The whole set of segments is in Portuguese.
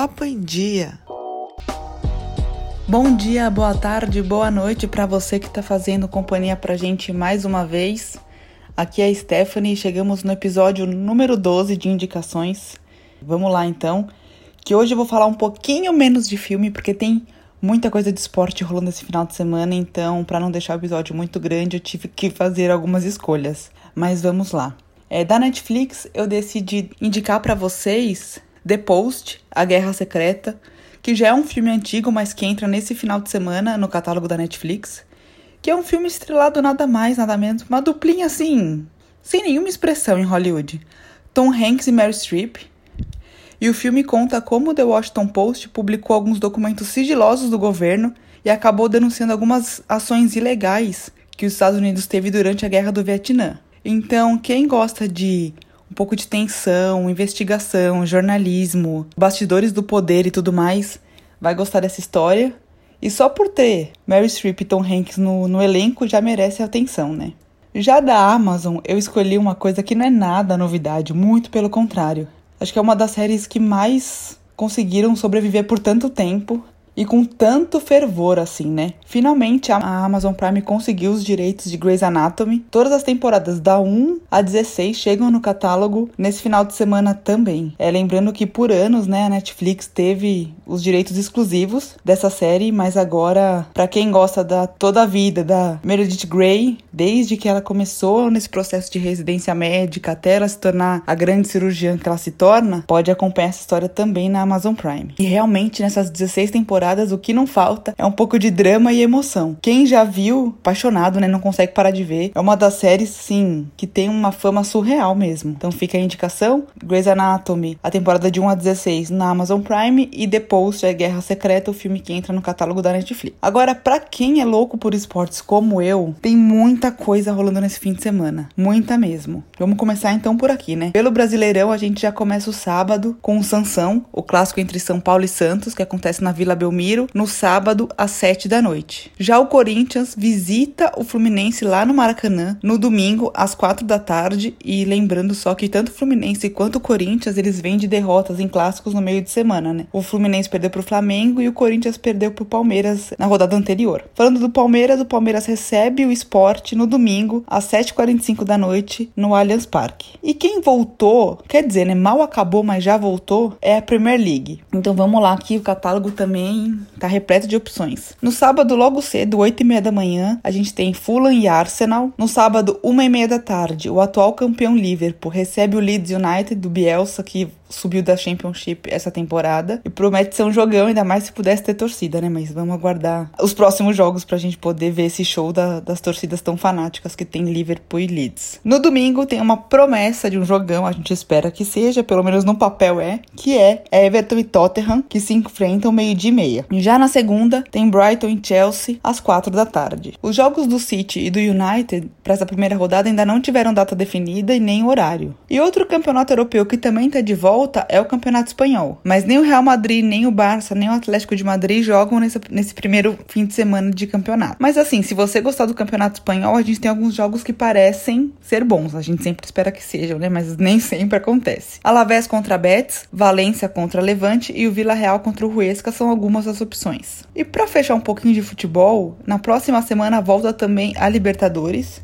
Papo em Dia. Bom dia, boa tarde, boa noite para você que está fazendo companhia pra gente mais uma vez. Aqui é a Stephanie e chegamos no episódio número 12 de indicações. Vamos lá então, que hoje eu vou falar um pouquinho menos de filme porque tem muita coisa de esporte rolando esse final de semana, então para não deixar o episódio muito grande, eu tive que fazer algumas escolhas. Mas vamos lá. É, da Netflix, eu decidi indicar para vocês The Post, A Guerra Secreta, que já é um filme antigo, mas que entra nesse final de semana no catálogo da Netflix, que é um filme estrelado nada mais, nada menos, uma duplinha assim, sem nenhuma expressão em Hollywood. Tom Hanks e Mary Streep, e o filme conta como The Washington Post publicou alguns documentos sigilosos do governo e acabou denunciando algumas ações ilegais que os Estados Unidos teve durante a Guerra do Vietnã. Então, quem gosta de um pouco de tensão, investigação, jornalismo, bastidores do poder e tudo mais, vai gostar dessa história. E só por ter Mary Streep e Tom Hanks no, no elenco já merece atenção, né? Já da Amazon, eu escolhi uma coisa que não é nada novidade, muito pelo contrário. Acho que é uma das séries que mais conseguiram sobreviver por tanto tempo e com tanto fervor assim, né? Finalmente a Amazon Prime conseguiu os direitos de Grey's Anatomy. Todas as temporadas da 1 a 16 chegam no catálogo nesse final de semana também. É lembrando que por anos, né, a Netflix teve os direitos exclusivos dessa série, mas agora para quem gosta da toda a vida da Meredith Grey, desde que ela começou nesse processo de residência médica até ela se tornar a grande cirurgiã que ela se torna, pode acompanhar essa história também na Amazon Prime. E realmente nessas 16 temporadas temporadas, o que não falta é um pouco de drama e emoção. Quem já viu, apaixonado, né, não consegue parar de ver. É uma das séries, sim, que tem uma fama surreal mesmo. Então fica a indicação: Grey's Anatomy, a temporada de 1 a 16 na Amazon Prime e The Post, é Guerra Secreta, o filme que entra no catálogo da Netflix. Agora, para quem é louco por esportes como eu, tem muita coisa rolando nesse fim de semana. Muita mesmo. Vamos começar então por aqui, né? Pelo Brasileirão, a gente já começa o sábado com o Sansão, o clássico entre São Paulo e Santos, que acontece na Vila Belmiro Belmiro no sábado às 7 da noite. Já o Corinthians visita o Fluminense lá no Maracanã no domingo às 4 da tarde e lembrando só que tanto o Fluminense quanto o Corinthians eles vêm de derrotas em clássicos no meio de semana, né? O Fluminense perdeu pro Flamengo e o Corinthians perdeu pro Palmeiras na rodada anterior. Falando do Palmeiras, o Palmeiras recebe o esporte no domingo às 7h45 da noite no Allianz Parque. E quem voltou, quer dizer, né, mal acabou, mas já voltou, é a Premier League. Então vamos lá que o catálogo também tá repleto de opções. No sábado, logo cedo, 8 e meia da manhã, a gente tem Fulham e Arsenal. No sábado, 1 e meia da tarde, o atual campeão Liverpool recebe o Leeds United do Bielsa, que subiu da Championship essa temporada. E promete ser um jogão, ainda mais se pudesse ter torcida, né? Mas vamos aguardar os próximos jogos pra gente poder ver esse show da, das torcidas tão fanáticas que tem Liverpool e Leeds. No domingo tem uma promessa de um jogão, a gente espera que seja, pelo menos no papel é, que é Everton e Tottenham, que se enfrentam meio-dia e meia. Já na segunda, tem Brighton e Chelsea às quatro da tarde. Os jogos do City e do United para essa primeira rodada ainda não tiveram data definida e nem horário. E outro campeonato europeu que também está de volta volta é o Campeonato Espanhol. Mas nem o Real Madrid, nem o Barça, nem o Atlético de Madrid jogam nesse, nesse primeiro fim de semana de campeonato. Mas assim, se você gostar do Campeonato Espanhol, a gente tem alguns jogos que parecem ser bons. A gente sempre espera que sejam, né? Mas nem sempre acontece. Alavés contra Betis, Valência contra Levante e o Vila Real contra o Huesca são algumas das opções. E para fechar um pouquinho de futebol, na próxima semana volta também a Libertadores.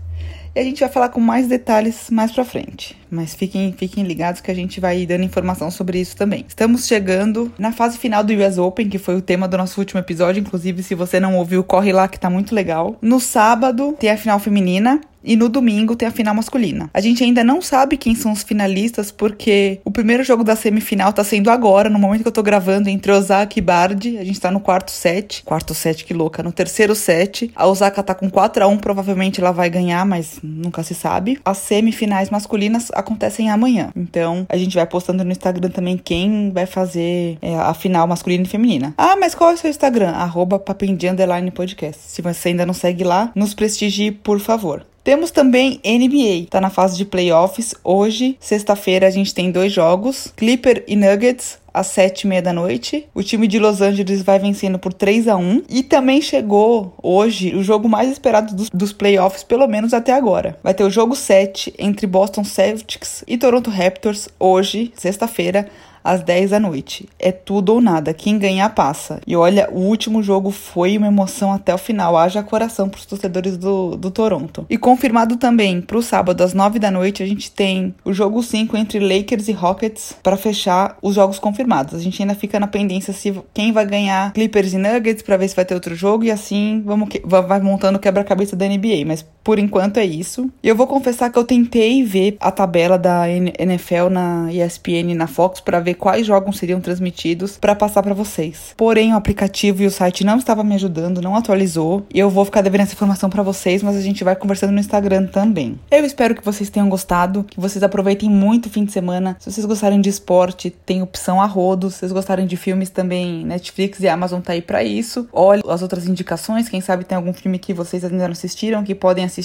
E a gente vai falar com mais detalhes mais pra frente. Mas fiquem, fiquem ligados que a gente vai dando informação sobre isso também. Estamos chegando na fase final do US Open, que foi o tema do nosso último episódio. Inclusive, se você não ouviu, corre lá que tá muito legal. No sábado tem a final feminina e no domingo tem a final masculina. A gente ainda não sabe quem são os finalistas porque o primeiro jogo da semifinal tá sendo agora, no momento que eu tô gravando, entre Osaka e Bardi. A gente tá no quarto set. Quarto set, que louca. No terceiro set, a Osaka tá com 4 a 1 provavelmente ela vai ganhar, mas nunca se sabe. As semifinais masculinas acontecem amanhã. Então, a gente vai postando no Instagram também quem vai fazer é, a final masculina e feminina. Ah, mas qual é o seu Instagram? Arroba Podcast. Se você ainda não segue lá, nos prestigie, por favor. Temos também NBA, tá na fase de playoffs. Hoje, sexta-feira, a gente tem dois jogos: Clipper e Nuggets às sete e meia da noite. O time de Los Angeles vai vencendo por 3 a 1 E também chegou hoje o jogo mais esperado dos, dos playoffs, pelo menos até agora. Vai ter o jogo 7 entre Boston Celtics e Toronto Raptors hoje, sexta-feira, às 10 da noite. É tudo ou nada. Quem ganhar passa. E olha, o último jogo foi uma emoção até o final. Haja coração para os torcedores do, do Toronto. E confirmado também para o sábado às 9 da noite, a gente tem o jogo 5 entre Lakers e Rockets para fechar os jogos confirmados. A gente ainda fica na pendência se quem vai ganhar Clippers e Nuggets para ver se vai ter outro jogo e assim vamos vai montando quebra-cabeça da NBA, mas por enquanto é isso. Eu vou confessar que eu tentei ver a tabela da NFL na ESPN e na Fox para ver quais jogos seriam transmitidos para passar para vocês. Porém, o aplicativo e o site não estava me ajudando, não atualizou, e eu vou ficar devendo essa informação para vocês, mas a gente vai conversando no Instagram também. Eu espero que vocês tenham gostado, que vocês aproveitem muito o fim de semana. Se vocês gostarem de esporte, tem opção a rodo. Se vocês gostarem de filmes também, Netflix e Amazon tá aí para isso. Olhe as outras indicações, quem sabe tem algum filme que vocês ainda não assistiram que podem assistir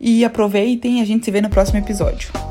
e aproveitem a gente se vê no próximo episódio.